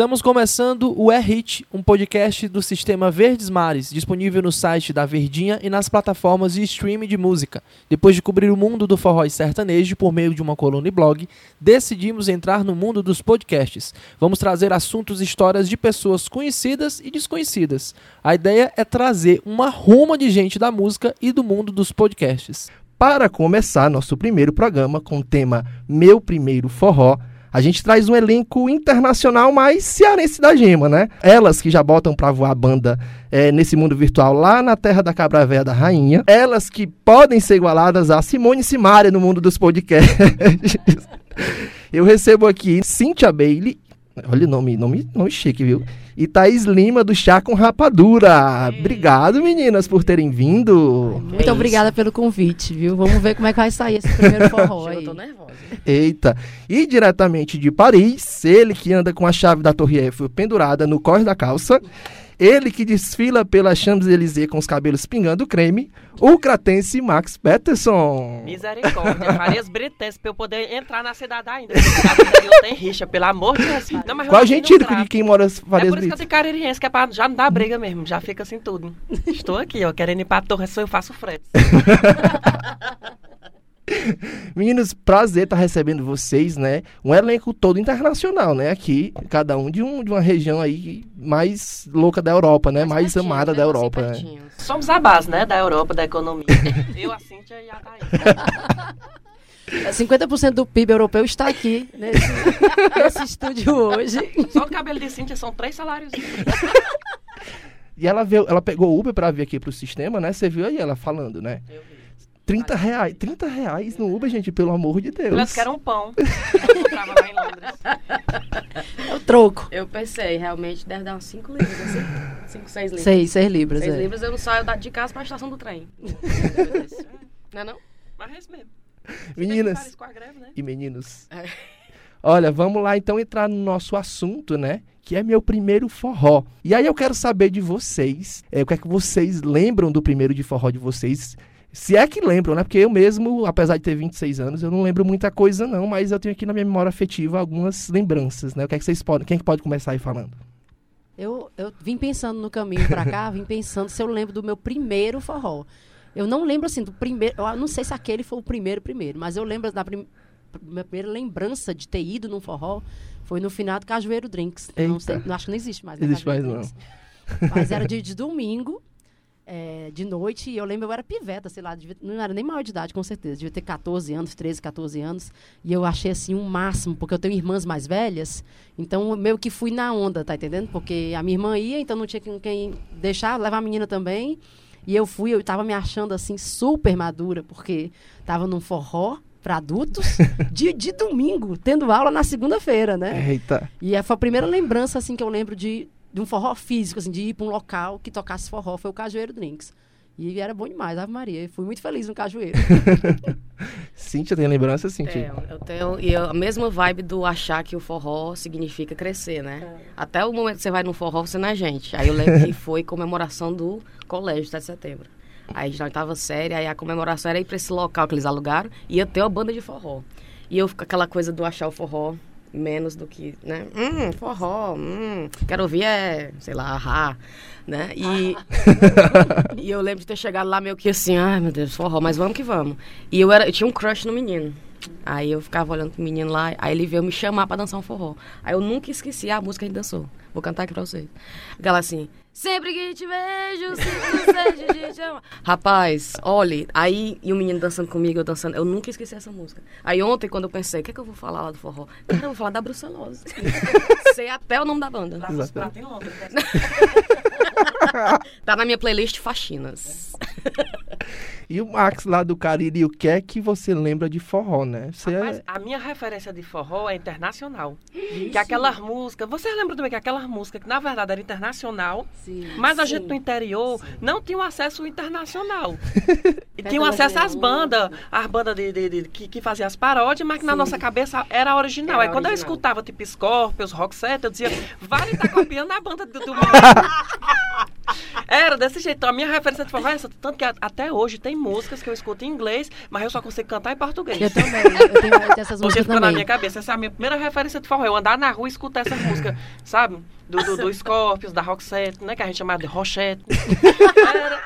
Estamos começando o E-Hit, um podcast do sistema Verdes Mares, disponível no site da Verdinha e nas plataformas de streaming de música. Depois de cobrir o mundo do forró e sertanejo por meio de uma coluna e blog, decidimos entrar no mundo dos podcasts. Vamos trazer assuntos e histórias de pessoas conhecidas e desconhecidas. A ideia é trazer uma ruma de gente da música e do mundo dos podcasts. Para começar nosso primeiro programa com o tema Meu Primeiro Forró, a gente traz um elenco internacional mais cearense da gema, né? Elas que já botam pra voar a banda é, nesse mundo virtual lá na terra da cabra véia da rainha. Elas que podem ser igualadas a Simone Simaria no mundo dos podcasts. Eu recebo aqui Cynthia Bailey. Olha o nome, nome, nome chique, viu? E Thaís Lima, do Chá com Rapadura. Obrigado, meninas, por terem vindo. Muito obrigada pelo convite, viu? Vamos ver como é que vai sair esse primeiro forró aí. Eu tô nervosa. Eita. E diretamente de Paris, ele que anda com a chave da Torre Eiffel pendurada no corre da calça. Ele que desfila pela Champs-Élysées com os cabelos pingando creme, o cratense Max Peterson. Misericórdia, Farias Brites, pra eu poder entrar na cidade ainda. Interior tem rixa, pelo amor de Deus. Não, mas eu Qual de trato. quem mora em É Farias por isso que eu tenho caririense, que é pra já não dar briga mesmo, já fica assim tudo. Estou aqui, ó, querendo ir pra torre, só eu faço frete. Meninos, prazer estar recebendo vocês, né? Um elenco todo internacional, né? Aqui, cada um de, um, de uma região aí mais louca da Europa, né? Mais pertinho, amada da né? Europa, Assim, né? Somos a base, né, da Europa, da economia. Eu, a Cíntia e a Thaís. 50% É, do PIB europeu está aqui, nesse, nesse estúdio hoje. Só o cabelo de Cíntia são três salários. E ela veio, ela pegou o Uber pra vir aqui pro sistema, né? Você viu aí ela falando, né? Eu vi. 30 reais, 30 reais no Uber, gente, pelo amor de Deus. Elas querem um pão. Eu comprava lá em Londres. É o troco. Eu pensei, realmente deve dar uns 5 libras, assim. 5, 6 libras. Seis, seis libras. 6 é. libras eu não saio de casa pra estação do trem. não é não? Mas é isso mesmo. Meninas Paris com a greve, né? e meninos. É. Olha, vamos lá então entrar no nosso assunto, né? Que é meu primeiro forró. E aí eu quero saber de vocês, é, o que é que vocês lembram do primeiro de forró de vocês? Se é que lembram, né? Porque eu mesmo, apesar de ter 26 anos, eu não lembro muita coisa não, mas eu tenho aqui na minha memória afetiva algumas lembranças, né? O que é que vocês podem, quem é que pode começar aí falando? Eu, eu vim pensando no caminho pra cá, vim pensando se eu lembro do meu primeiro forró. Eu não lembro assim do primeiro, eu não sei se aquele foi o primeiro primeiro, mas eu lembro da prim- minha primeira lembrança de ter ido num forró foi no final do Cajueiro Drinks. Não sei, não, acho que não existe mais. né, Existe Cajueiro mais, Drinks. Mas era de, de domingo, é, de noite, e eu lembro, eu era piveta, sei lá, devia- não era nem maior de idade, com certeza. Devia ter 14 anos, 13, 14 anos. E eu achei assim um máximo, porque eu tenho irmãs mais velhas, então meio que fui na onda, tá entendendo? Porque a minha irmã ia, então não tinha quem, quem deixar, levar a menina também. E eu fui, eu tava me achando assim super madura, porque tava num forró para adultos de, de domingo, tendo aula na segunda-feira, né? Eita. E é, foi a primeira lembrança assim que eu lembro de, de um forró físico, assim, de ir para um local que tocasse forró, foi o Cajueiro Drinks. E era bom demais, Ave Maria. Eu fui muito feliz no Cajueiro. Cíntia, tem lembrança, Cíntia? Tenho, eu tenho. E eu- a mesma vibe do achar que o forró significa crescer, né? Até o momento que você vai no forró, você não é gente. Aí eu lembro que foi comemoração do colégio, 7 de setembro. Aí a gente na oitava série, aí a comemoração era ir pra esse local que eles alugaram e ia ter uma banda de forró. E eu fico aquela coisa do achar o forró menos do que, né? Hum, forró, hum, quero ouvir é, sei lá, ahá, né? E, e eu lembro de ter chegado lá meio que assim, ai meu Deus, forró, mas vamos que vamos. E eu, era, eu tinha um crush no menino. Aí eu ficava olhando pro menino lá, aí ele veio me chamar pra dançar um forró. Aí eu nunca esqueci a música que a gente dançou. Vou cantar aqui pra vocês. Aquela assim, sempre que te vejo, desejo de te amar. Rapaz, olhe, aí, e o menino dançando comigo, eu dançando, eu nunca esqueci essa música. Aí ontem, quando eu pensei, o que, é que eu vou falar lá do forró? Cara, eu vou falar da brucelose. Sei até o nome da banda. Lá nos pratos em Londres. Tá na minha playlist Faxinas. E o Max lá do Cariri, o que é que você lembra de forró, né? Você Mas é... a minha referência de forró é internacional. Que aquelas músicas. Vocês lembram também que aquelas músicas que na verdade era internacional, Sim. mas a gente no interior não tinha um acesso internacional. e tinha um acesso às bandas, as bandas de, de- de- que, que faziam as paródias, mas que na Sim. nossa cabeça era original. Era Aí quando eu original. escutava tipo Scorpions, Roxette, eu dizia, vale tá copiando a banda do, do. Era desse jeito. Então, a minha referência de forró é essa. Tanto que a- até hoje tem músicas que eu escuto em inglês, mas eu só consigo cantar em português. Eu também. Eu tenho, eu tenho essas músicas ficou na também. minha cabeça. Essa é a minha primeira referência de forró. Eu andar na rua e escutar essa música, sabe? Do, do, do Scorpions, da Roxette, né? Que a gente chamava de Rochette. Era...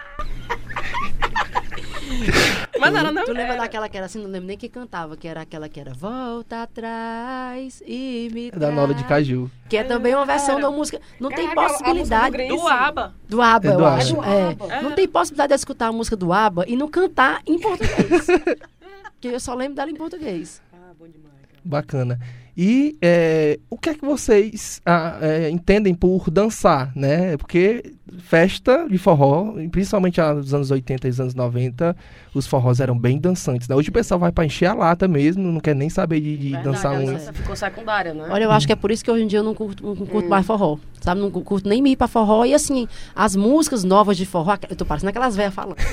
Mas era, não? Tu lembra Era. daquela que era assim, não lembro nem quem cantava, que era aquela que era Volta atrás e me É da Nora de traz", Caju. Que é também uma versão da música. Não tem Caraca, a- a música do possibilidade. Do ABBA. Do ABBA, É eu do acho. ABBA. É. ABBA. Não tem possibilidade de escutar a música do ABBA e não cantar em português. Porque eu só lembro dela em português. Ah, bom demais, cara. Bacana. E é, o que é que vocês ah, é, entendem por dançar, né? Porque festa de forró, principalmente nos anos 80 e nos anos 90, os forrós eram bem dançantes. Né? Hoje o pessoal vai pra encher a lata mesmo, não quer nem saber de, de Verdade, dançar a um. dança ficou secundária, né? Olha, eu acho que é por isso que hoje em dia eu não curto, não curto mais forró. Sabe? Não curto nem me ir pra forró. E assim, as músicas novas de forró, eu tô parecendo aquelas velhas falando.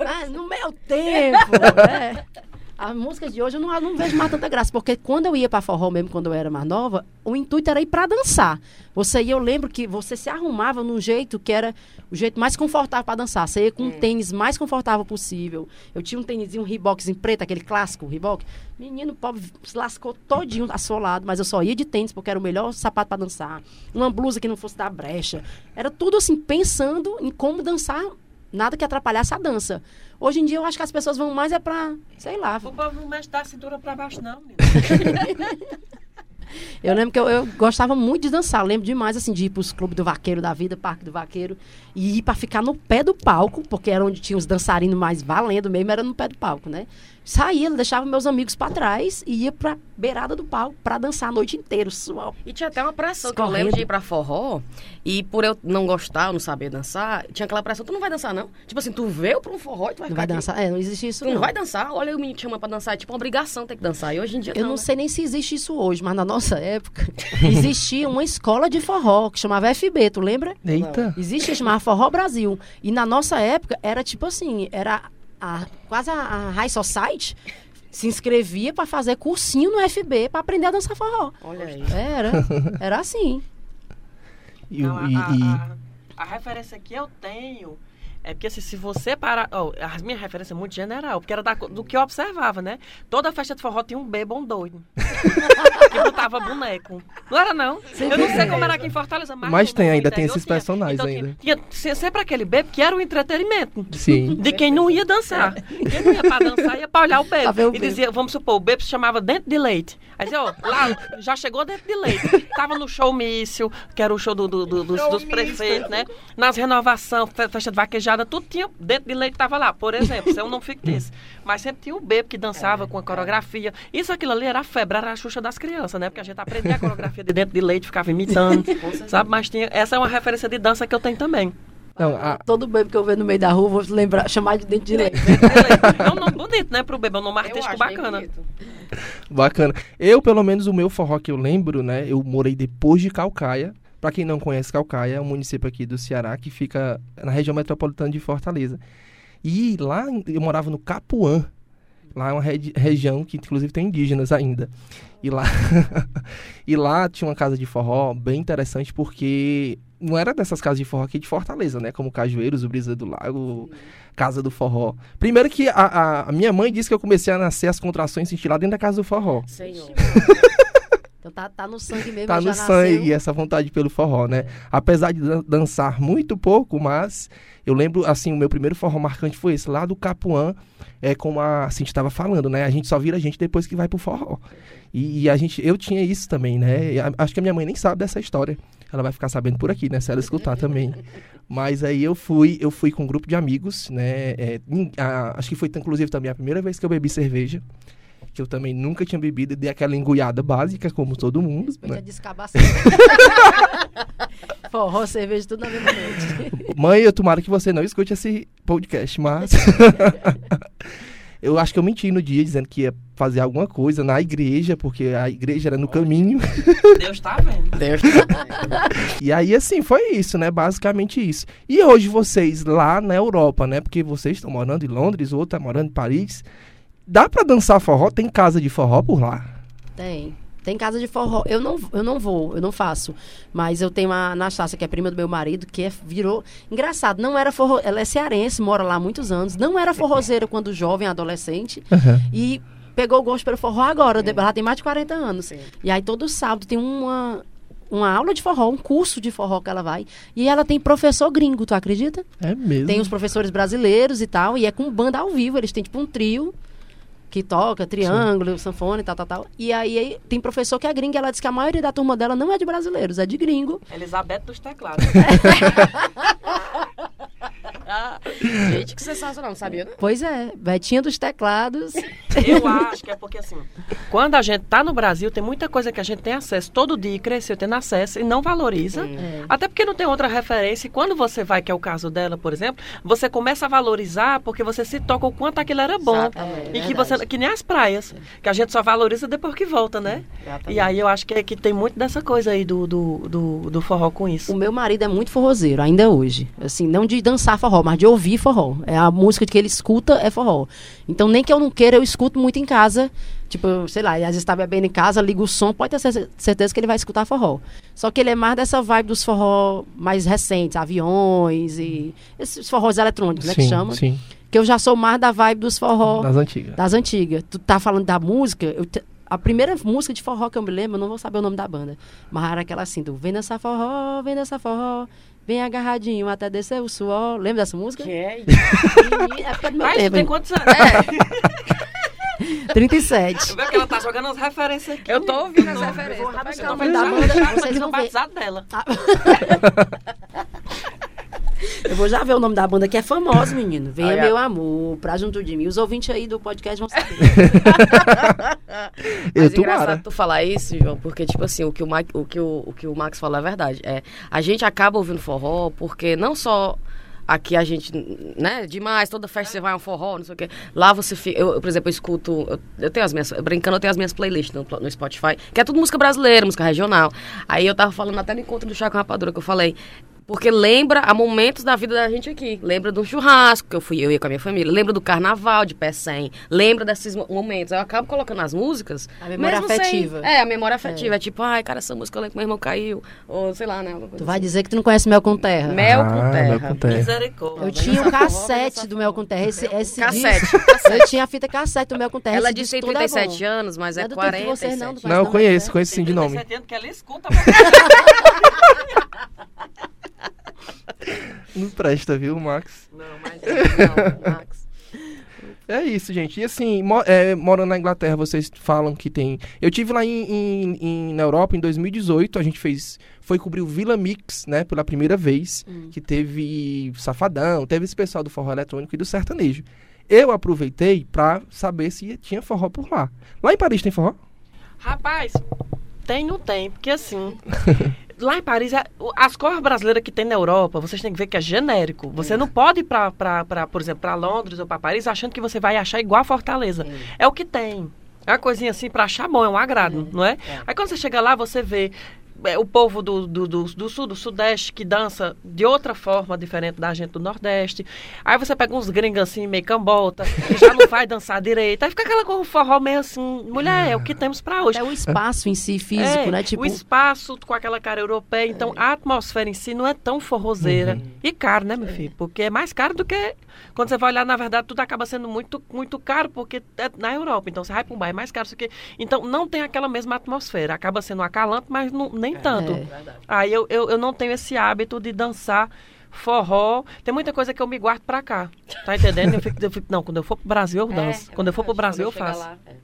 Ah, no meu tempo! é. As músicas de hoje eu não, não vejo mais tanta graça, porque quando eu ia pra forró mesmo, quando eu era mais nova, o intuito era ir pra dançar. Você ia, eu lembro que você se arrumava num jeito que era o jeito mais confortável pra dançar. Você ia com um tênis mais confortável possível. Eu tinha um tênis, um Reebokzinho preto, aquele clássico Reebok. Menino pobre se lascou todinho assolado, mas eu só ia de tênis porque era o melhor sapato pra dançar. Uma blusa que não fosse dar brecha. Era tudo assim, pensando em como dançar nada que atrapalhasse a dança. Hoje em dia eu acho que as pessoas vão mais é pra, sei lá. O povo não mexe da cintura pra baixo, não. Eu lembro que eu, eu gostava muito de dançar. Eu lembro demais assim de ir pros clubes do vaqueiro da vida, parque do vaqueiro, e ir pra ficar no pé do palco, porque era onde tinha os dançarinos mais valendo mesmo, era no pé do palco, né? Saía, deixava meus amigos pra trás e ia pra beirada do palco pra dançar a noite inteira. Suor. E tinha até uma pressão, que eu lembro de ir pra forró, e por eu não gostar, eu não saber dançar, tinha aquela pressão, tu não vai dançar não? Tipo assim, tu veio pra um forró e tu vai Não vai aqui. dançar? É, não existe isso Tu não não. vai dançar? Olha o menino te chama pra dançar, é tipo uma obrigação ter que dançar. E hoje em dia Eu não né? sei nem se existe isso hoje, mas na nossa época existia uma escola de forró que chamava FB, tu lembra? Eita! Existia, chamava Forró Brasil. E na nossa época era tipo assim, era a- quase a, a High Society se inscrevia pra fazer cursinho no FB pra aprender a dançar forró. Olha aí. Era, era assim. E, Não, a, a- a- a referência que eu tenho é porque assim, se você parar. ó, as minhas referências é muito general, porque era da do que eu observava, né? Toda festa de forró tinha um bebom doido. que botava boneco. Não era, não? eu não sei como era aqui em Fortaleza, mas. Mas tem ainda, tem esses tinha. personagens Então, ainda. Tinha, tinha sempre aquele bebo que era o entretenimento. Sim. De quem não ia dançar. Quem não ia pra dançar ia pra olhar o bebo. o e bebo. dizia, vamos supor, o bebo se chamava Dentro de Leite. Aí dizia, ó, lá já chegou Dentro de Leite. Tava no show mício, que era o show do, do- do- dos, dos prefeitos, né? Nas renovação, fe- festa de vaquejada, tudo tinha. Dentro de Leite tava lá, por exemplo. Isso é um nome fictício. Mas sempre tinha o bebo que dançava com a coreografia. Isso, aquilo ali era a febre, era a Xuxa das crianças, né? Porque a gente aprendia a coreografia de Dentro de Leite, ficava imitando, sabe? Mas tinha, essa é uma referência de dança que eu tenho também. Não, a- Todo bebo que eu ver no meio da rua, vou lembrar, chamar de dente de leite. É um nome bonito, né, pro bebê, é um nome Eu artístico bacana. Bacana. Eu, pelo menos, o meu forró que eu lembro, né? Eu morei depois de Calcaia. Pra quem não conhece Calcaia, é um município aqui do Ceará que fica na região metropolitana de Fortaleza. E lá em- eu morava no Capuã. Lá é uma regi- região que inclusive tem indígenas ainda. E lá e lá tinha uma casa de forró bem interessante porque não era dessas casas de forró aqui de Fortaleza, né? Como Cajueiros, o Brisa do Lago, Casa do Forró. Primeiro que a, a- a minha mãe disse que eu comecei a nascer as contrações sentir lá dentro da casa do forró. Senhor. Então tá, tá no sangue mesmo. Tá já no sangue nasceu. essa vontade pelo forró, né? Apesar de dan- dançar muito pouco, mas eu lembro, assim, o meu primeiro forró marcante foi esse, lá do Capuã, é como a Cintia estava falando, né? A gente só vira a gente depois que vai pro forró. E, e a gente, eu tinha isso também, né? A- acho que a minha mãe nem sabe dessa história. Ela vai ficar sabendo por aqui, né? Se ela escutar também. Mas aí eu fui, eu fui com um grupo de amigos, né? É, a- acho que foi inclusive também a primeira vez que eu bebi cerveja. Que eu também nunca tinha bebido e dei aquela engulhada básica, como todo mundo. Né? já. Forró, cerveja, tudo na mesma noite. Mãe, eu tomara que você não escute esse podcast, mas. eu acho que eu menti no dia dizendo que ia fazer alguma coisa na igreja, porque a igreja era no caminho. Deus tá vendo. Deus E aí, assim, foi isso, né? Basicamente isso. E hoje vocês lá na Europa, né? Porque vocês estão morando em Londres, o outro tá morando em Paris. Dá pra dançar forró? Tem casa de forró por lá? Tem. Tem casa de forró. Eu não, eu não vou, eu não faço. Mas eu tenho a Anastácia, que é prima do meu marido, que é, virou. Engraçado, não era forró. Ela é cearense, mora lá há muitos anos. Não era forrozeira quando jovem, adolescente. Aham. E pegou o gosto pelo forró agora. de- Ela tem mais de 40 anos. E aí todo sábado tem uma. Uma aula de forró, um curso de forró que ela vai. E ela tem professor gringo, tu acredita? É mesmo. Tem os professores brasileiros e tal, e é com banda ao vivo. Eles têm tipo um trio que toca triângulo, sanfone e tal, tal, tal. E aí, aí tem professor que é gringo e ela diz que a maioria da turma dela não é de brasileiros, é de gringo. Elizabeth dos teclados. Gente, que sensacional, não sabia, né? Pois é, Betinha dos teclados. Eu acho que é porque assim, quando a gente tá no Brasil, tem muita coisa que a gente tem acesso todo dia, e cresceu tendo acesso e não valoriza. É. Até porque não tem outra referência. E quando você vai, que é o caso dela, por exemplo, você começa a valorizar porque você se toca o quanto aquilo era bom. Exatamente, e que verdade. você que nem as praias, que a gente só valoriza depois que volta, né? E aí eu acho que, que tem muito dessa coisa aí do, do, do, do forró com isso. O meu marido é muito forrozeiro, ainda hoje. Assim, não de dançar forró, mas de ouvir forró. É a música que ele escuta é forró. Então, nem que eu não queira, eu escuto muito em casa. Tipo, sei lá, ele às vezes tá bebendo em casa, liga o som, pode ter cer- certeza que ele vai escutar forró. Só que ele é mais dessa vibe dos forró mais recentes, aviões e esses forrós eletrônicos, né, que chama. sim. Que eu já sou mais da vibe dos forró Das antigas. das antigas. Tu tá falando da música, eu a primeira música de forró que eu me lembro, eu não vou saber o nome da banda, mas era aquela assim, do Vem nessa forró, vem nessa forró, vem agarradinho até descer o suor. Lembra dessa música? Que é época do meu Mas tempo, tem quantos anos? É. 37. Vê que ela tá jogando as referências aqui. Eu tô ouvindo as referências. vou Já, vocês vão ver. batizado dela. Eu vou já ver o nome da banda que é famosa, menino. Venha Olha. meu amor, pra junto de mim. Os ouvintes aí do podcast vão saber. Eu Mas é tomara. engraçado tu falar isso, João, porque, tipo assim, o que o, Ma- o, que o, o que o Max falou é verdade. É, a gente acaba ouvindo forró porque não só aqui a gente, né, demais, toda festa você vai a um forró, não sei o quê. Lá você fica, eu, por exemplo, eu escuto, eu, eu tenho as minhas, brincando, eu tenho as minhas playlists no, no Spotify, que é tudo música brasileira, música regional. Aí eu tava falando até no encontro do Chá com Rapadura, que eu falei, porque lembra a momentos da vida da gente aqui. Lembra do churrasco, que eu fui eu ia com a minha família. Lembra do carnaval de pé 100. Lembra desses mo- momentos. Eu acabo colocando as músicas. A memória mesmo sem- afetiva. é, a memória afetiva. É. tipo, ai, cara, essa música eu lembro que meu irmão caiu. Ou sei lá, né? Tu vai assim. dizer que tu não conhece Mel com Terra. Mel Ah, com Mel terra. com terra. Misericórdia. Eu tinha o cassete do Mel com Terra. Esse, esse Cassete, disco- Eu tinha a fita cassete do Mel com Terra. Ela esse disse tem todo é 37 bom. anos, mas é é do tempo de 47. vocês, não, Não, eu conheço, conheço sim de nome. 37 anos que ela escuta. Não presta, viu, Max? Não, mas... Não, Max. É isso, gente. E assim, mo é, morando na Inglaterra, vocês falam que tem. Eu tive lá em, em- em- na Europa em 2018. A gente fez. Foi cobrir o Villa Mix, né? Pela primeira vez. Que teve Safadão, teve esse pessoal do forró eletrônico e do sertanejo. Eu aproveitei pra saber se tinha forró por lá. Lá em Paris tem forró? Rapaz, tem não tem, porque assim. Lá em Paris, é- as cores brasileiras que tem na Europa, vocês têm que ver que é genérico. Você não pode ir pra, pra, pra, por exemplo, pra Londres ou pra Paris achando que você vai achar igual a Fortaleza. É o que tem. É uma coisinha assim pra achar bom, é um agrado, não é? Aí quando você chega lá, você vê é, o povo do, do, do, do sul, do sudeste, que dança de outra forma, diferente da gente do nordeste. Aí você pega uns gringos assim, meio cambota, que já não vai dançar direito. Aí fica aquela cor forró meio assim, mulher, é o que temos pra hoje. Até o espaço em si, físico, É, né? Tipo, O espaço com aquela cara europeia. Então, a atmosfera em si não é tão forrozeira. E caro, né, meu filho? Porque é mais caro do que. Quando você vai olhar, na verdade, tudo acaba sendo muito, muito caro, porque é na Europa. Então, você vai para um bar, é mais caro. isso aqui. Então, não tem aquela mesma atmosfera. Acaba sendo acalante, mas não, nem tanto. É. Aí eu, eu, eu não tenho esse hábito de dançar forró. Tem muita coisa que eu me guardo pra cá. Tá entendendo? Eu fico, eu fico- não, quando eu for pro Brasil, eu danço. quando eu for pro Brasil, eu chegar faço. lá, é.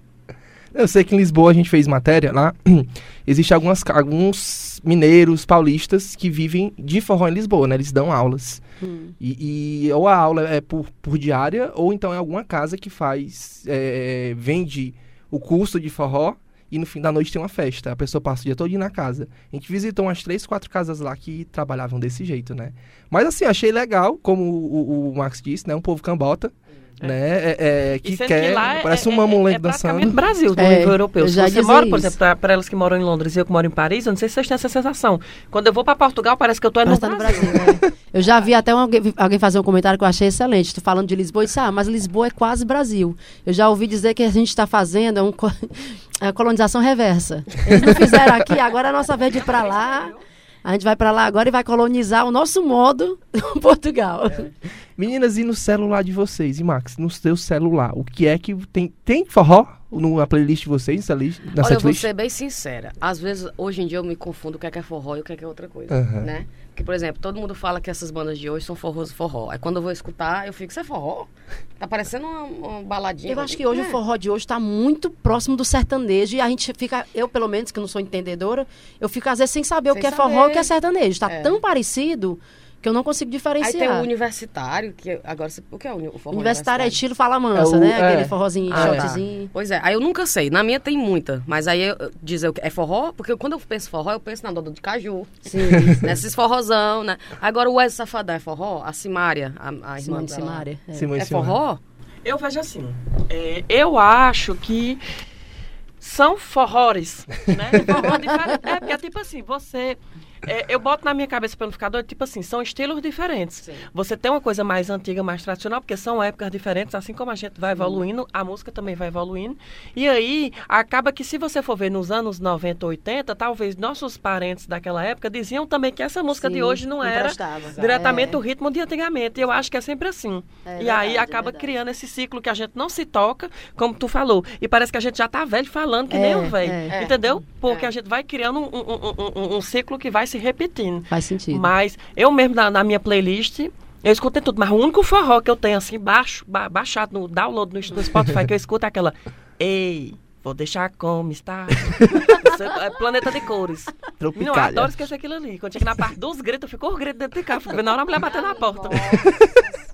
Eu sei que em Lisboa a gente fez matéria lá. Existem algumas, alguns mineiros paulistas que vivem de forró em Lisboa, né? Eles dão aulas. hum, E, e ou a aula é por, por diária, ou então é alguma casa que faz, é, vende o curso de forró e no fim da noite tem uma festa. A pessoa passa o dia todo na casa. A gente visitou umas três, quatro casas lá que trabalhavam desse jeito, né? Mas assim, achei legal, como o, o, o Max disse, né? Um povo cambota. Né? É, é, que quer, lá é- parece é, um mamulengo é, é praticamente dançando. Brasil, do É, nível europeu. eu Se já você mora, por exemplo, para elas que moram em Londres e eu que moro em Paris, eu não sei se vocês têm essa sensação. Quando eu vou para Portugal, parece que eu tô no Mas tá no Brasil. Brasil, né? Eu já vi até um- alguém, alguém fazer um comentário que eu achei excelente. Tô falando de Lisboa e disse, ah, mas Lisboa é quase Brasil. Eu já ouvi dizer que a gente está fazendo é um é colonização reversa. Eles não fizeram aqui, agora é a nossa vez de ir para lá. A gente vai para lá agora e vai colonizar o nosso modo Portugal. Meninas, e no celular de vocês? E Max, no seu celular, o que é que tem? Tem forró na playlist de vocês, na Olha, eu vou ser bem sincera. Às vezes, hoje em dia, eu me confundo o que é, que é forró e o que é, que é outra coisa, Aham. né? Porque, por exemplo, todo mundo fala que essas bandas de hoje são forroso forró. Aí quando eu vou escutar, eu fico, isso é forró? Tá parecendo uma, uma baladinha. Eu acho que hoje É. o forró de hoje está muito próximo do sertanejo e a gente fica, eu pelo menos, que não sou entendedora, eu fico às vezes sem saber o Sem que é forró e o que é sertanejo. Está É. tão parecido que eu não consigo Aí diferenciar. tem o universitário, que agora... você- O que é o uni- o forró Universitário é estilo fala mansa, É o- né? é. Aquele forrozinho, Ah, tá. shotzinho. Pois é, aí eu nunca sei. Na minha tem muita, mas aí eu, dizer o que é forró, porque quando eu penso forró, eu penso na Doda de Caju, Sim. nesses forrozão, né? Agora o Wesley Safadão é forró? A Simária, a, a irmã Simone dela. Simaria. É. Simone É forró? Eu vejo assim, é, eu acho que são forrores, né? Forró diferente. É, porque é tipo assim, você... é, eu boto na minha cabeça pelo ficar doido, tipo assim, são estilos diferentes. Sim. Você tem uma coisa mais antiga, mais tradicional, porque são épocas diferentes, assim como a gente vai evoluindo, a música também vai evoluindo. E aí, acaba que se você for ver nos anos 90, 80, talvez nossos parentes daquela época diziam também que essa música de Sim, hoje não, era prestava. diretamente É. o ritmo de antigamente. E eu acho que é sempre assim. É e verdade, aí é acaba criando esse ciclo que a gente não se toca, como tu falou. E parece que a gente já tá velho falando que nem É, o velho. é. Entendeu? Porque É. a gente vai criando um, um- um- um- um ciclo que vai se repetindo. Faz sentido. Mas eu mesmo, na, na minha playlist, eu escutei tudo. Mas o único forró que eu tenho, assim, baixo, ba- baixado no download no, no Spotify, que eu escuto é aquela... Ei, vou deixar como está. Isso é, é planeta de cores. Não, eu Tropicália. adoro esquecer aquilo ali. Quando chega na parte dos gritos, ficou os gritos dentro de casa. Fico vendo a hora a mulher bater na porta.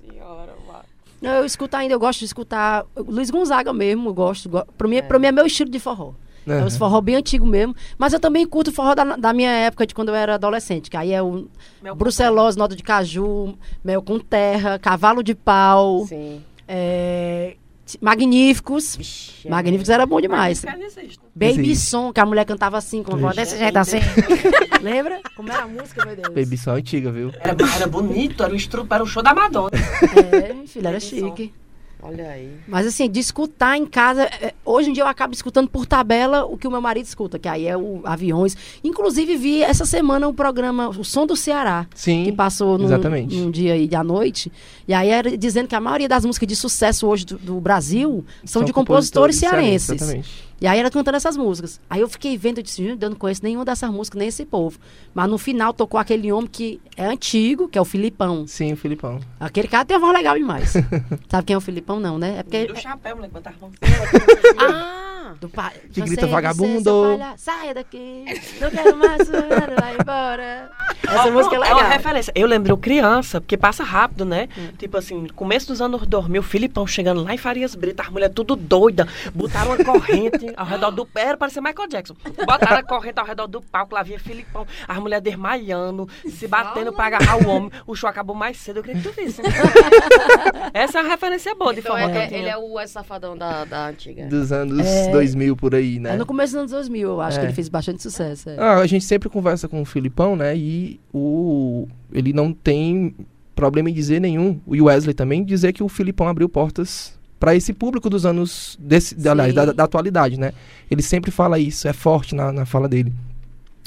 senhora, vai. Não, Eu escuto ainda, eu gosto de escutar Luiz Gonzaga mesmo, eu gosto. go- Pra mim, pra mim é meu estilo de forró. É Aham. os forró bem antigo mesmo. Mas eu também curto forró da, da minha época, de quando eu era adolescente. Que aí é o Mel Brucelose, Nota de Caju, Mel com Terra, Cavalo de Pau, Sim. é, Magníficos. Vixe, Magníficos era bom demais. Existe. Baby Existe. Som, que a mulher cantava assim, com a voz desse jeito assim. Lembra? Como era a música, meu Deus? Baby só antiga, viu? Era, era bonito, era o, era o show da Madonna. É, filho, era Baby Som. Olha aí. Mas assim, de escutar em casa, é, hoje em dia eu acabo escutando por tabela o que o meu marido escuta, que aí é o aviões. Inclusive vi essa semana um programa, o Som do Ceará, Sim. que passou num, exatamente. num dia aí à noite. E aí era dizendo que a maioria das músicas de sucesso hoje do, do Brasil são, de compositores, cearenses. Exatamente. E aí era cantando essas músicas. Aí eu fiquei vendo, eu disse, gente, eu não conheço nenhuma dessas músicas, nem esse povo. Mas no final tocou aquele homem que é antigo, que é o Filipão. Sim, Filipão. Aquele cara tem uma voz legal demais. Sabe quem é o Filipão, não, né? É porque Do chapéu, moleque, botar a mão. Ah! Do pa... Que Você, grita vagabundo. palha- Saia daqui. Não quero mais vai embora. Essa Ó, música é legal. uma referência. Eu lembro criança, porque passa rápido, né? Tipo assim, começo dos anos 2000, Filipão chegando lá em Farias Brito, as mulheres tudo doida, botaram uma corrente ao redor do pé, era parecia Michael Jackson. Botaram a corrente ao redor do palco, lá vinha Filipão, as mulheres desmaiando, se batendo pra agarrar o homem. O show acabou mais cedo, eu queria que tu visse. Essa é uma referência boa de Então forró. é- que eu é- ele é o Wesley Safadão da, da antiga. Dos anos É. 2000 por aí, né? É no começo dos anos 2000, eu acho É. que ele fez bastante sucesso. é. Ah, a gente sempre conversa com o Filipão, né? E o ele não tem problema em dizer nenhum, o Wesley também, dizer que o Filipão abriu portas para esse público dos anos, desse, aliás, da, da atualidade, né? Ele sempre fala isso, é forte na, na fala dele.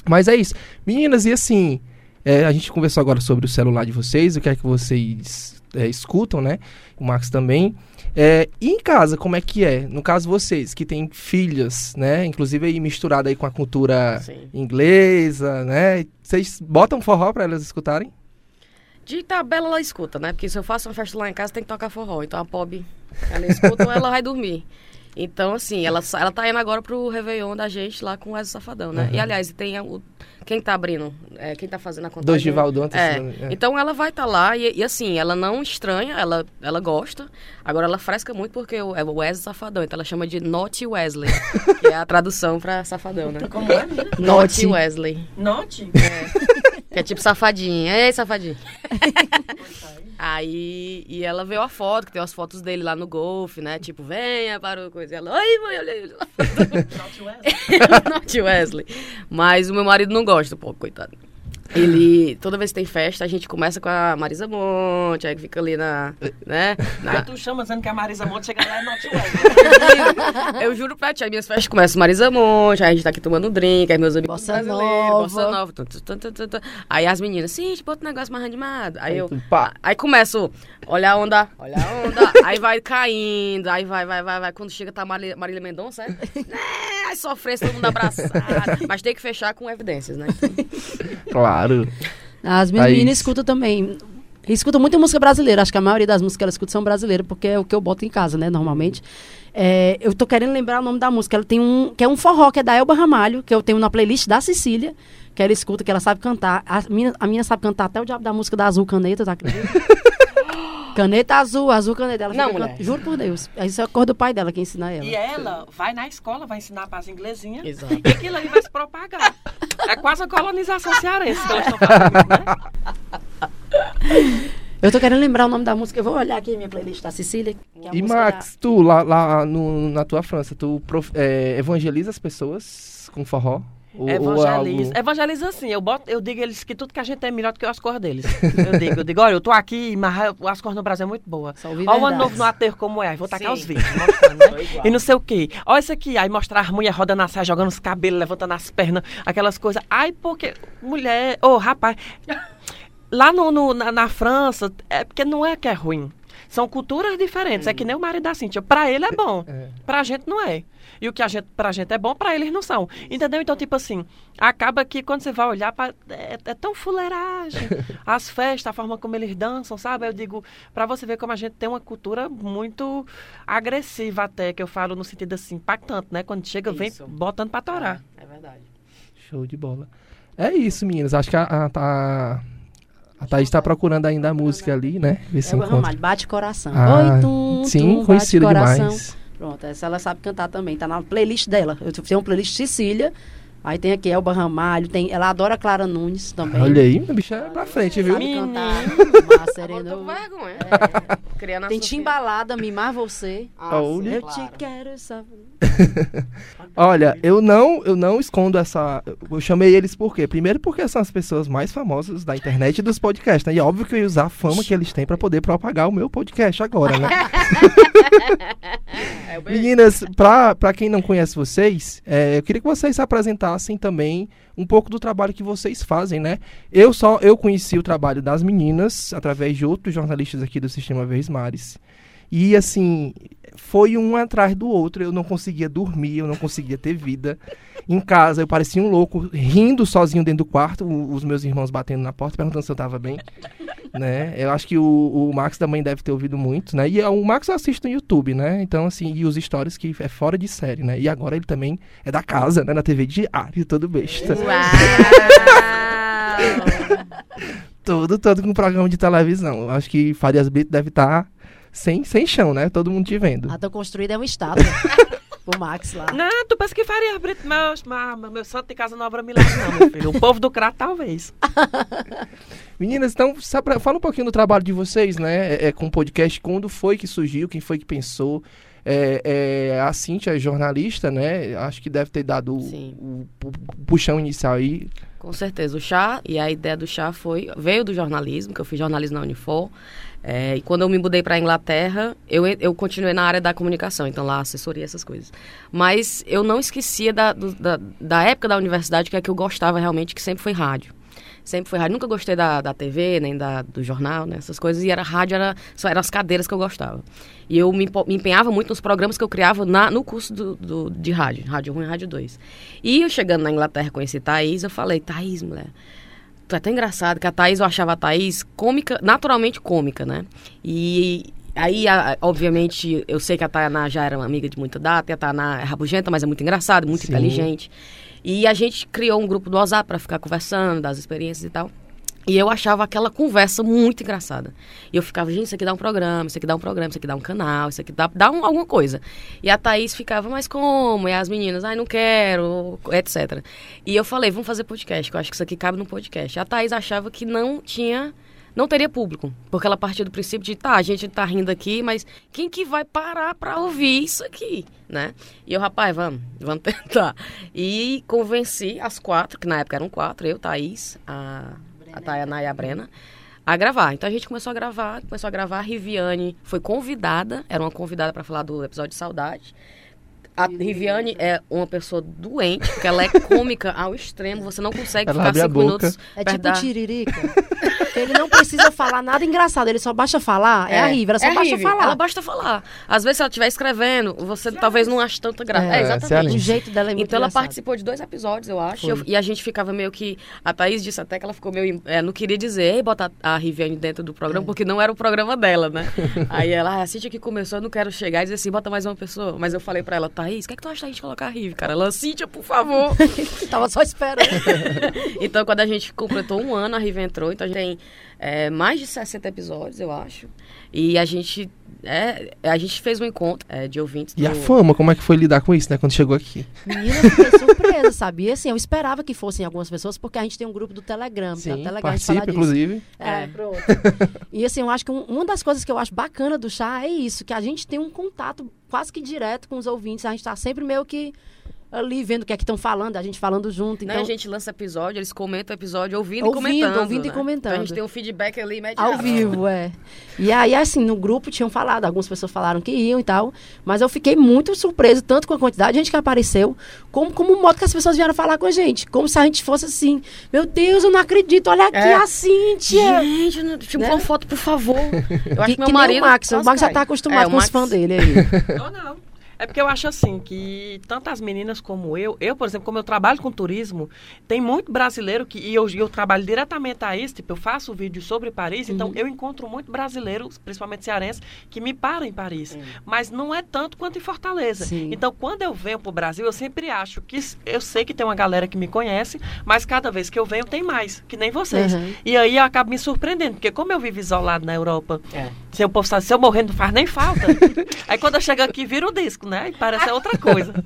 Mas é isso. Meninas, e assim, é, a gente conversou agora sobre o celular de vocês, o que é que vocês é, escutam, né? O Max também. É, e em casa, como é que é? No caso, vocês que têm filhas, né? Inclusive aí misturado aí com a cultura Sim. inglesa, né? Vocês botam forró pra elas escutarem? De tabela ela escuta, né? Porque se eu faço uma festa lá em casa, tem que tocar forró. Então a Pob, ela escuta ou ela vai dormir. Então, assim, ela, ela tá indo agora pro Réveillon da gente lá com o Wesley Safadão, né? Uhum. E, aliás, tem a- o, quem tá abrindo, é, quem tá fazendo a contagem... Dois de Valdo antes. É. né? Então ela vai estar lá e, e, assim, ela não estranha, ela, ela gosta. Agora ela fresca muito porque o- é o Wesley Safadão, então ela chama de Naughty Wesley, que é a tradução pra Safadão, né? Como é? Naughty Naughty. Wesley, Note. que é tipo safadinho. Ei, safadinho. Aí, e ela veio a foto, que tem as fotos dele lá no golfe, né? Tipo, venha para o coisa. E ela, oi, mãe, olha aí. Not Wesley. Mas o meu marido não gosta, pô, coitado. Ele, toda vez que tem festa, a gente começa com a Marisa Monte, aí fica ali na, né? Aí na- tu chama dizendo que a Marisa Monte chega lá e não te. Eu juro pra ti, aí minhas festas começam Marisa Monte, aí a gente tá aqui tomando um drink, aí meus amigos Bossa nova. bossa nova. tum, tum, tum, tum, tum. Aí as meninas, sim, tipo, outro negócio mais animado. Aí eu, Pá. aí começo, olha a onda, olha a onda, aí vai caindo, aí vai, vai, vai, vai. Quando chega tá Marília, Marília Mendonça, é, Aí sofrência, todo mundo abraçado. Mas tem que fechar com evidências, né? Claro. As minhas meninas escutam também. Escutam muita música brasileira. Acho que a maioria das músicas que elas escutam são brasileiras, porque é o que eu boto em casa, né, normalmente. É, eu tô querendo lembrar o nome da música. Ela tem um, que é um forró, que é da Elba Ramalho, que eu tenho na playlist da Cecília, que ela escuta, que ela sabe cantar. A minha, a minha sabe cantar até o diabo da música da Azul Caneta, tá? caneta azul, azul caneta. Ela Não, fica mulher. can- Juro por Deus. Isso é a cor do pai dela que ensina ela. E ela vai na escola, vai ensinar para as inglesinhas. Exato. E aquilo ali vai se propagar. É quase a colonização cearense que elas estão fazendo, né? Eu tô querendo lembrar o nome da música. Eu vou olhar aqui a minha playlist da Cecília. que é E Max, tu lá, lá no- na tua França, tu prof- é, evangeliza as pessoas com forró? Evangeliza. Evangeliza assim, eu, boto, eu digo a eles que tudo que a gente é melhor do que as cores deles. Eu digo, eu digo, olha, eu tô aqui, mas as cores no Brasil é muito boa. Olha o ano novo no aterro como é, aí vou tacar Sim. os vídeos mostrando, né? E não sei o quê. Olha isso aqui, aí mostrar as mulheres rodando na saia, jogando os cabelos, levantando as pernas, aquelas coisas. Ai, porque mulher, ô rapaz, lá no, no- na, na França, é porque não é que é ruim. São culturas diferentes, é que nem o marido da Cintia. Pra ele é bom, É. pra gente não é. E o que a gente, pra gente é bom, pra eles não são. Entendeu? Então, tipo assim, acaba que quando você vai olhar, pra, é, é tão fuleiragem. As festas, a forma como eles dançam, sabe? Eu digo, pra você ver como a gente tem uma cultura muito agressiva até, que eu falo no sentido assim, impactante, né? Quando chega, vem Isso. botando pra torar. É verdade. Show de bola. É isso, meninas. Acho que a, a, a, a Thaís tá procurando ainda a música ali, né? Ver se Elba encontra. Ramalho, Bate Coração. Ah, Oi, tum, sim, tum, bate conhecida demais. Pronto, essa ela sabe cantar também. Tá na playlist dela. Eu tenho uma playlist Cecília. Aí tem aqui Elba Ramalho. Tem, ela adora Clara Nunes também. Olha aí, a bicha é pra frente, viu? Sabe cantar. Mar Agora Sereno. vergonha. É. Tem. Timbalada, Mimar Você. Ah, Olha. Eu claro. te quero saber. Olha, eu não, eu não escondo essa. Eu chamei eles por quê? Primeiro porque são as pessoas mais famosas da internet e dos podcasts, né? E é óbvio que eu ia usar a fama que eles têm pra poder propagar o meu podcast agora, né? É. Meninas, pra, pra quem não conhece vocês, é, eu queria que vocês se apresentassem também um pouco do trabalho que vocês fazem, né? Eu só eu conheci o trabalho das meninas através de outros jornalistas aqui do Sistema Verdes Mares. E assim, foi um atrás do outro, eu não conseguia dormir, eu não conseguia ter vida. Em casa, eu parecia um louco, rindo sozinho dentro do quarto, os meus irmãos batendo na porta, perguntando se eu tava bem. né? Eu acho que o, o Max também deve ter ouvido muito, né? E é, o Max assiste no YouTube, né? Então, assim, e os stories que é fora de série, né? E agora ele também é da casa, né? Na TV diário, todo besta. Uau! Todo, todo com programa de televisão. Eu acho que Farias Brito deve estar sem, sem chão, né? Todo mundo te vendo. A tão construída é uma estátua. Pro Max lá. Não, tu pensa que faria Brito, meu, meu, meu santo de casa não obra milagre, não, meu filho. O povo do crato, talvez. Meninas, então, pra- fala um pouquinho do trabalho de vocês, né? É, é, com o podcast, quando foi que surgiu, quem foi que pensou. É, é, a Cintia é jornalista, né? Acho que deve ter dado o, Sim. o- o puxão inicial aí. Com certeza, o chá, e a ideia do chá foi, veio do jornalismo, que eu fiz jornalismo na Unifor, é, e quando eu me mudei para a Inglaterra, eu, eu continuei na área da comunicação, então lá assessoria, essas coisas. Mas eu não esquecia da, do- da, da época da universidade, que é que eu gostava realmente, que sempre foi rádio. Sempre foi rádio. Nunca gostei da, da TV, nem da, do jornal, né, essas coisas. E era rádio, era, só eram as cadeiras que eu gostava. E eu me, me empenhava muito nos programas que eu criava na, no curso do, do- de rádio, Rádio 1 e Rádio 2. E eu chegando na Inglaterra, conheci Thaís, eu falei, Thaís, mulher, é tão engraçado que a Thaís, eu achava a Thaís cômica, naturalmente cômica, né? E aí, a- obviamente, eu sei que a Tainá já era uma amiga de muita data, e a Tainá é rabugenta, mas é muito engraçada, muito Sim. inteligente. E a gente criou um grupo do WhatsApp para ficar conversando, das experiências e tal. E eu achava aquela conversa muito engraçada. E eu ficava, gente, isso aqui dá um programa, isso aqui dá um programa, isso aqui dá um canal, isso aqui dá, dá um- alguma coisa. E a Thaís ficava, mas como? E as meninas, ai, não quero, etc. E eu falei, vamos fazer podcast, que eu acho que isso aqui cabe no podcast. A Thaís achava que não tinha não teria público. Porque ela partia do princípio de, tá, a gente tá rindo aqui, mas quem que vai parar pra ouvir isso aqui, né? E eu, rapaz, vamos, vamos tentar. E convenci as quatro, que na época eram quatro, eu, Thaís, a, a Tayana e a Brena, a gravar. Então a gente começou a gravar, começou a gravar. A Riviane foi convidada, era uma convidada para falar do episódio de Saudade. A Riviane é uma pessoa doente, porque ela é cômica ao extremo, você não consegue Ela ficar cinco minutos. É tipo da- tiririca. ele não precisa falar nada engraçado, ele só basta falar. É, a Riva, ela só é basta Rive, falar. Ela basta falar. Às vezes, se ela estiver escrevendo, você talvez não ache tanta graça. É, É, exatamente. O jeito dela é muito Então ela engraçado. participou de dois episódios, eu acho. Eu- e a gente ficava meio que. A Thaís disse até que ela ficou meio. é, não queria dizer, botar a Riviane dentro do É. programa, porque não era o programa dela, né? Aí ela, ah, a Cintia que começou, eu não quero chegar e dizer assim, bota mais uma pessoa. Mas eu falei pra ela, Thaís, o que é que tu acha da gente colocar a Rive, cara? Ela, Cintia, por favor. Tava só esperando. então, quando a gente completou um ano, a Rive entrou. Então, a gente tem é, mais de 60 episódios, eu acho. E a gente, é, a gente fez um encontro é, de ouvintes. E a do- fama, como é que foi lidar com isso, né? Quando chegou aqui. Menina, eu fiquei surpresa, sabia? Assim, eu esperava que fossem algumas pessoas, porque a gente tem um grupo do Telegram. tá? Sim, Telegram a gente fala participa, inclusive. É, É. pronto. e assim, eu acho que um- uma das coisas que eu acho bacana do chá é isso, que a gente tem um contato quase que direto com os ouvintes. A gente tá sempre meio que ali vendo o que é que estão falando, a gente falando junto. Então, a gente lança episódio, eles comentam o episódio ouvindo, Ouvindo, e comentando. ouvindo e né? comentando. Então a gente tem um feedback ali imediato. Ao vivo, é. E aí, assim, no grupo tinham falado, algumas pessoas falaram que iam e tal, mas eu fiquei muito surpreso, tanto com a quantidade de gente que apareceu, como, como o modo que as pessoas vieram falar com a gente. Como se a gente fosse assim, meu Deus, eu não acredito, olha aqui É. a Cíntia. Gente, não- tipo, Né? uma foto, por favor. Eu acho Que, que, meu que marido. o Max, o Max já tá acostumado É, com os Max- fãs dele aí. Ou não. É porque eu acho assim que tanto as meninas como eu, eu, por exemplo, como eu trabalho com turismo, tem muito brasileiro que, e eu, eu trabalho diretamente a isso, tipo, eu faço vídeo sobre Paris, Uhum. então eu encontro muito brasileiro, principalmente cearense, que me param em Paris. Mas não é tanto quanto em Fortaleza. Sim. Então, quando eu venho pro Brasil, eu sempre acho que eu sei que tem uma galera que me conhece, mas cada vez que eu venho tem mais, que nem vocês. Uhum. E aí eu acabo me surpreendendo, porque como eu vivo isolado na Europa, É. se eu, sabe, se eu morrer não faz nem falta. aí quando eu chego aqui, vira o disco, né? E parece outra coisa.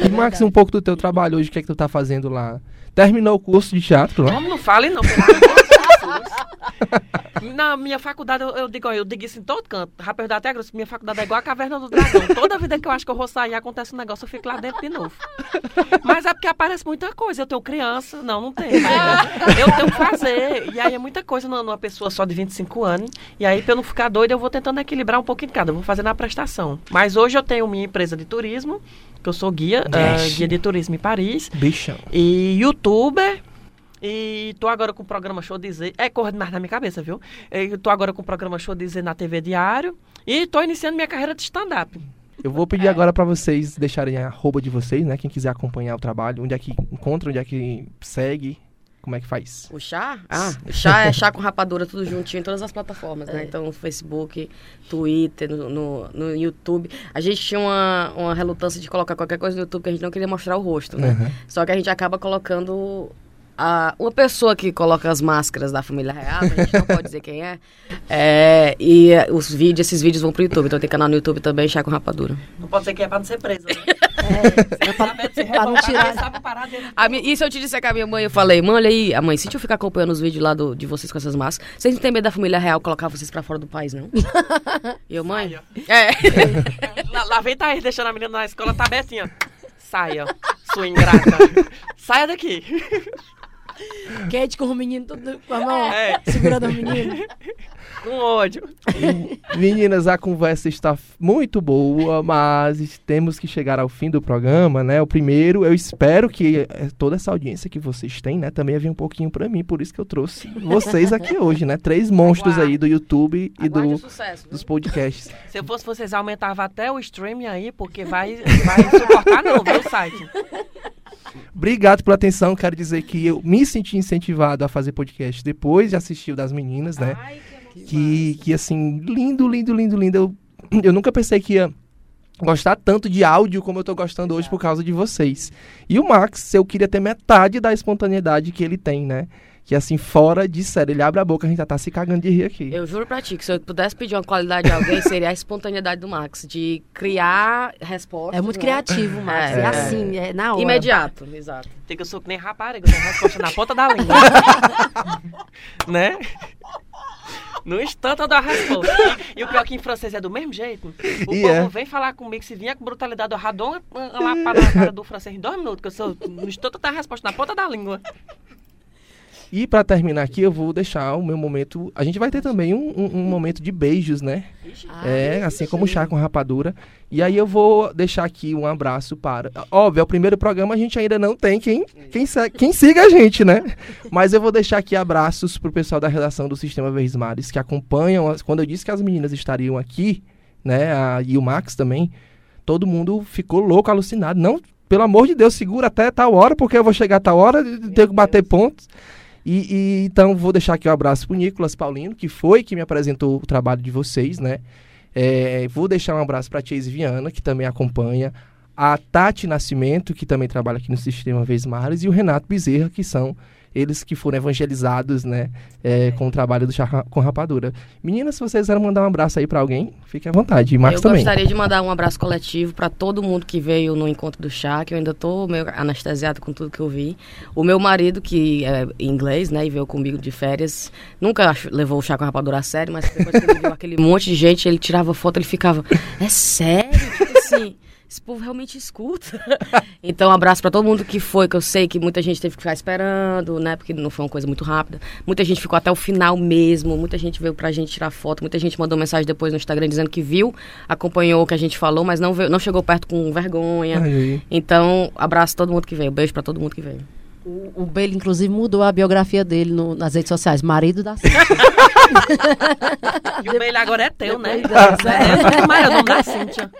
E, Max, um pouco do teu trabalho hoje, o que é que tu tá fazendo lá? Terminou o curso de teatro lá? Como não fale, não, pelo amor de Deus. Na minha faculdade, eu, eu digo, eu digo isso em todo canto. Rapaz, até grosso. Minha faculdade é igual a caverna do dragão. Toda vida que eu acho que eu vou sair, acontece um negócio, eu fico lá dentro de novo. Mas é porque aparece muita coisa. Eu tenho criança. Não, não tenho. Eu tenho que fazer. E aí é muita coisa numa pessoa só de 25 anos. E aí, pra eu não ficar doido, eu vou tentando equilibrar um pouquinho de cada. Eu vou fazer na prestação. Mas hoje eu tenho minha empresa de turismo, que eu sou guia, eh, guia de turismo em Paris. Bichão. E youtuber. E tô agora com o programa Show Dizer. É, corre demais na minha cabeça, viu? E tô agora com o programa Show Dizer na TV Diário. E tô iniciando minha carreira de stand-up. Eu vou pedir agora pra vocês deixarem a arroba de vocês, né? Quem quiser acompanhar o trabalho, onde é que encontra, onde é que segue, como é que faz? O chá? Ah, o chá é chá com rapadura, tudo juntinho em todas as plataformas, né? Então, no Facebook, Twitter, no, no, no YouTube. A gente tinha uma, uma relutância de colocar qualquer coisa no YouTube que a gente não queria mostrar o rosto, né? Uhum. Só que a gente acaba colocando. Uma pessoa que coloca as máscaras da família real, a gente não pode dizer quem é, é, e eh, os vídeos, esses vídeos vão pro YouTube, então tem canal no YouTube também, chá com rapadura. Não pode ser que é pra não ser presa, né? É, pra, pra não tirar. A mi- e se eu te disser que a minha mãe, eu falei, mãe, olha aí, a mãe, se eu ficar acompanhando os vídeos lá do, de vocês com essas máscaras, vocês não têm medo da família real colocar vocês pra fora do país, não? E eu, mãe? É. Lá, lá vem Thaís deixando a menina na escola, tá bem assim, ó. Saia, sua ingrata. Saia daqui. Kate com o menino tudo com a mão, É. segurando o menino. Com ódio. Meninas, a conversa está muito boa, mas temos que chegar ao fim do programa, né? O primeiro, eu espero que eh, toda essa audiência que vocês têm, né, também venha um pouquinho pra mim, por isso que eu trouxe vocês aqui hoje, né? Três monstros aí do YouTube e Aguarde do, sucesso. dos podcasts. Se eu fosse vocês, aumentava até o streaming aí, porque vai, vai suportar não, viu, o site. Obrigado pela atenção. Quero dizer que eu me senti incentivado a fazer podcast depois de assistir o das meninas, né? que, que assim, lindo, lindo, lindo, lindo. Eu, eu nunca pensei que ia gostar tanto de áudio como eu tô gostando hoje por causa de vocês. E o Max, eu queria ter metade da espontaneidade que ele tem, né? que assim, fora de série, ele abre a boca, a gente já tá se cagando de rir aqui. Eu juro pra ti que se eu pudesse pedir uma qualidade de alguém, seria a espontaneidade do Max, de criar respostas. É muito né? criativo, Max. É, É, é. assim, é na hora. Imediato, exato. Tem que eu sou que nem rapariga, eu tenho resposta na ponta da língua. né? No instante eu dou a resposta. E, o pior é que em francês é do mesmo jeito. O E povo é. vem falar comigo, se vier com brutalidade, eu radou uma, uma lapada na cara do francês em dois minutos, que eu sou, no instante eu tenho a resposta na ponta da língua. E pra terminar aqui, eu vou deixar o meu momento. A gente vai ter também um, um- um momento de beijos, né? Ah, É, assim como chá com rapadura. E aí eu vou deixar aqui um abraço para. Óbvio, é o primeiro programa, a gente ainda não tem quem, quem, quem siga a gente, né? Mas eu vou deixar aqui abraços pro pessoal da redação do Sistema Verdes Mares que acompanham. as- Quando eu disse que as meninas estariam aqui, né? A, e o Max também, todo mundo ficou louco, alucinado. Não, pelo amor de Deus, segura até tal hora, porque eu vou chegar a tal hora, tenho que bater pontos. E, e, então vou deixar aqui um abraço pro Nicolas Paulino, que foi que me apresentou o trabalho de vocês, né? É, vou deixar um abraço para Chase Viana, que também acompanha, a Tati Nascimento, que também trabalha aqui no Sistema Vez Mares, e o Renato Bezerra, que são eles que foram evangelizados, né, é, com o trabalho do Chá com Rapadura. Meninas, se vocês quiserem mandar um abraço aí para alguém, fiquem à vontade. E Max eu também. gostaria de mandar um abraço coletivo para todo mundo que veio no encontro do chá, que eu ainda tô meio anestesiado com tudo que eu vi. O meu marido, que é inglês, né, e veio comigo de férias, nunca levou o chá com rapadura a sério, mas depois que ele viu aquele monte de gente, ele tirava foto, ele ficava, é sério? Tipo assim, esse povo realmente escuta. então, um abraço para todo mundo que foi, que eu sei que muita gente teve que ficar esperando, né, porque não foi uma coisa muito rápida. Muita gente ficou até o final mesmo, muita gente veio pra gente tirar foto, muita gente mandou mensagem depois no Instagram dizendo que viu, acompanhou o que a gente falou, mas não, veio, não chegou perto com vergonha. Ai. Então, abraço todo mundo que veio, beijo pra todo mundo que veio. O, o Bailey, inclusive, mudou a biografia dele no- nas redes sociais. Marido da Cíntia. E o meio agora é teu, né? Dessa, É, mas é o nome da Cíntia.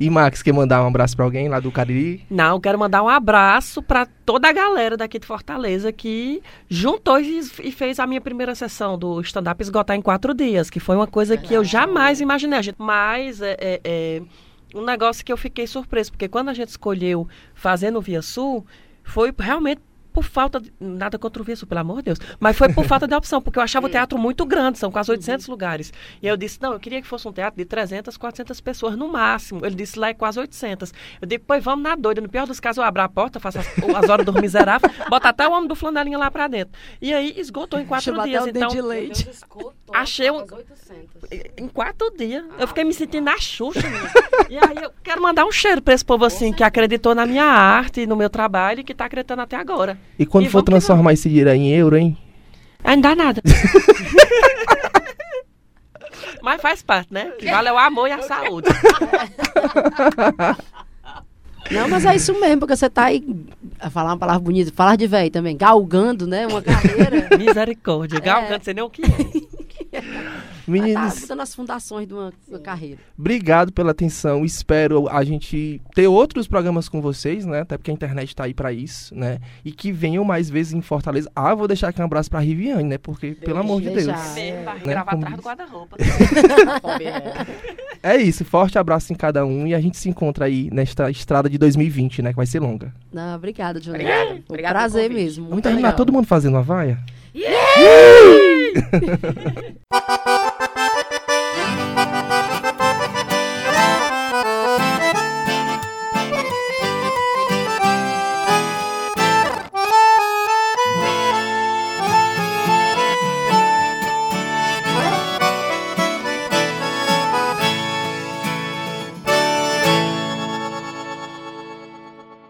E Max, quer mandar um abraço para alguém lá do Cariri? Não, quero mandar um abraço pra toda a galera daqui de Fortaleza que juntou e, fez a minha primeira sessão do stand-up esgotar em quatro dias, que foi uma coisa que eu jamais imaginei. Mas é, é, é um negócio que eu fiquei surpreso, porque quando a gente escolheu fazer no Via Sul, foi realmente por falta de. Nada contra o Via Sul, pelo amor de Deus. Mas foi por falta de opção, porque eu achava o teatro muito grande, são quase 800 lugares. E eu disse: não, eu queria que fosse um teatro de 300, 400 pessoas no máximo. Ele disse: lá é quase 800. Eu digo: pois vamos na doida. No pior dos casos, eu abro a porta, faço as, as horas do miserável, boto até o homem do flanelinha lá pra dentro. E aí esgotou em quatro até dias. o Então, de leite. Achei um- em quatro dias. Eu fiquei me sentindo na Xuxa. menina. e aí eu quero mandar um cheiro pra esse povo assim que acreditou na minha arte, no meu trabalho e que tá acreditando até agora. E quando E for transformar esse dinheiro aí em euro, hein? Aí não dá nada. Mas faz parte, né? Que vale é o amor e a saúde. Não, mas é isso mesmo, porque você tá aí, a falar uma palavra bonita, falar de velho também, galgando, né, uma carreira. Misericórdia. Gal, É. sei nem o que é. Tá Meninos, botando as fundações de uma, uma carreira. obrigado pela atenção. Espero a gente ter outros programas com vocês, né? Até porque a internet tá aí pra isso, né? E que venham mais vezes em Fortaleza. Ah, vou deixar aqui um abraço pra Riviane, né? Porque, pelo amor de Deus. vai Né? gravar Como atrás do guarda-roupa. É isso, forte abraço em cada um e a gente se encontra aí nesta estrada de 2020, né? Que vai ser longa. Não, obrigada, um Obrigada prazer mesmo. Vamos Muito terminar legal. todo mundo fazendo uma vaia?